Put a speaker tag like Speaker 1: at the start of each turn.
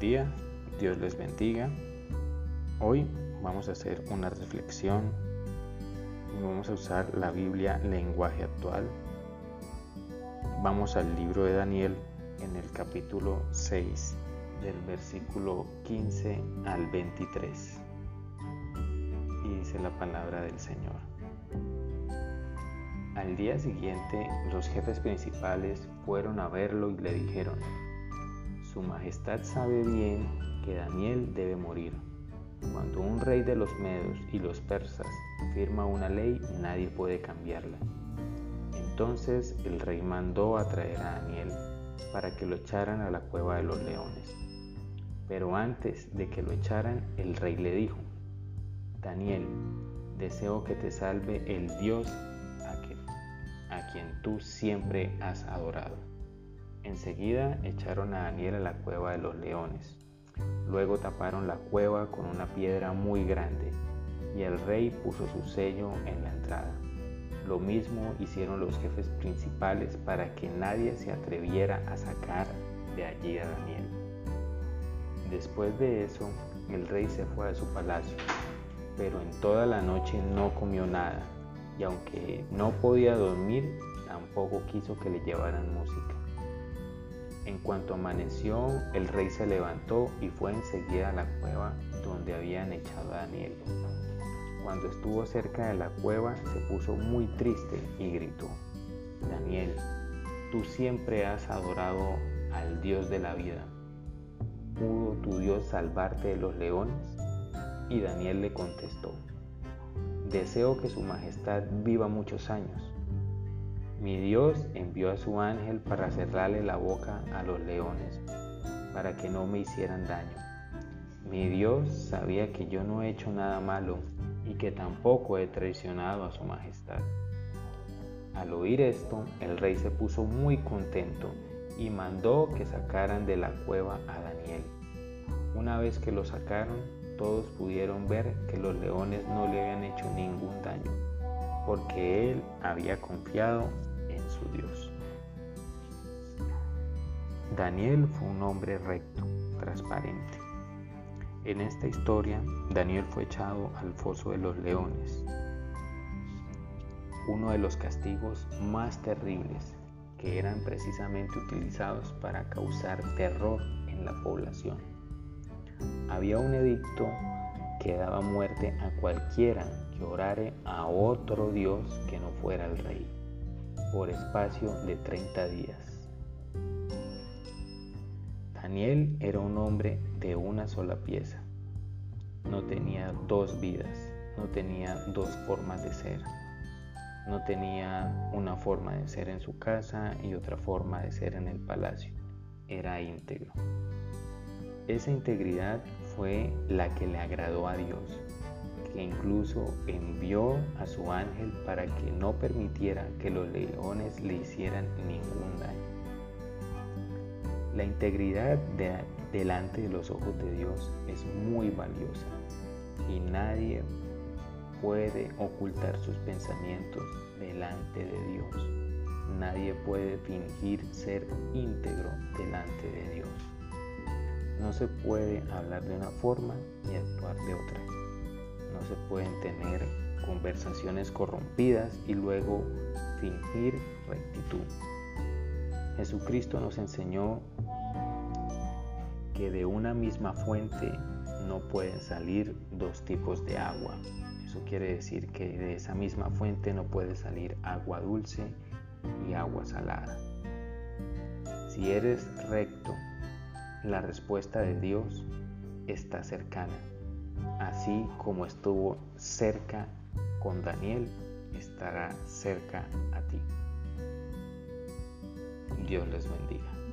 Speaker 1: Días, Dios les bendiga. Hoy vamos a hacer una reflexión y vamos a usar la Biblia lenguaje actual. Vamos al libro de Daniel en el capítulo 6 del versículo 15 al 23. Y dice la palabra del Señor. Al día siguiente los jefes principales fueron a verlo y le dijeron, Su Majestad sabe bien que Daniel debe morir. Cuando un rey de los medos y los persas firma una ley, nadie puede cambiarla. Entonces el rey mandó a traer a Daniel para que lo echaran a la cueva de los leones. Pero antes de que lo echaran, el rey le dijo, Daniel, deseo que te salve el Dios a quien tú siempre has adorado. Enseguida echaron a Daniel a la cueva de los leones. Luego taparon la cueva con una piedra muy grande y el rey puso su sello en la entrada. Lo mismo hicieron los jefes principales para que nadie se atreviera a sacar de allí a Daniel. Después de eso, el rey se fue a su palacio, pero en toda la noche no comió nada y aunque no podía dormir, tampoco quiso que le llevaran música. En cuanto amaneció, el rey se levantó y fue enseguida a la cueva donde habían echado a Daniel. Cuando estuvo cerca de la cueva, se puso muy triste y gritó, Daniel, tú siempre has adorado al Dios de la vida. ¿Pudo tu Dios salvarte de los leones? Y Daniel le contestó, Deseo que Su Majestad viva muchos años. Mi Dios envió a su ángel para cerrarle la boca a los leones, para que no me hicieran daño. Mi Dios sabía que yo no he hecho nada malo y que tampoco he traicionado a Su Majestad. Al oír esto, el rey se puso muy contento y mandó que sacaran de la cueva a Daniel. Una vez que lo sacaron, todos pudieron ver que los leones no le habían hecho ningún daño, porque él había confiado Daniel fue un hombre recto, transparente. En esta historia, Daniel fue echado al foso de los leones, uno de los castigos más terribles que eran precisamente utilizados para causar terror en la población había un edicto que daba muerte a cualquiera que orare a otro Dios que no fuera el rey, por espacio de 30 días. Daniel era un hombre de una sola pieza. No tenía dos vidas, no tenía dos formas de ser. No tenía una forma de ser en su casa y otra forma de ser en el palacio. Era íntegro. Esa integridad fue la que le agradó a Dios, que incluso envió a su ángel para que no permitiera que los leones le hicieran ningún daño. La integridad delante de los ojos de Dios es muy valiosa y nadie puede ocultar sus pensamientos delante de Dios. Nadie puede fingir ser íntegro delante de Dios. No se puede hablar de una forma y actuar de otra. No se pueden tener conversaciones corrompidas y luego fingir rectitud. Jesucristo nos enseñó que de una misma fuente no pueden salir dos tipos de agua. Eso quiere decir que de esa misma fuente no puede salir agua dulce y agua salada. Si eres recto la respuesta de Dios está cercana. Así como estuvo cerca con Daniel, estará cerca a ti. Dios les bendiga.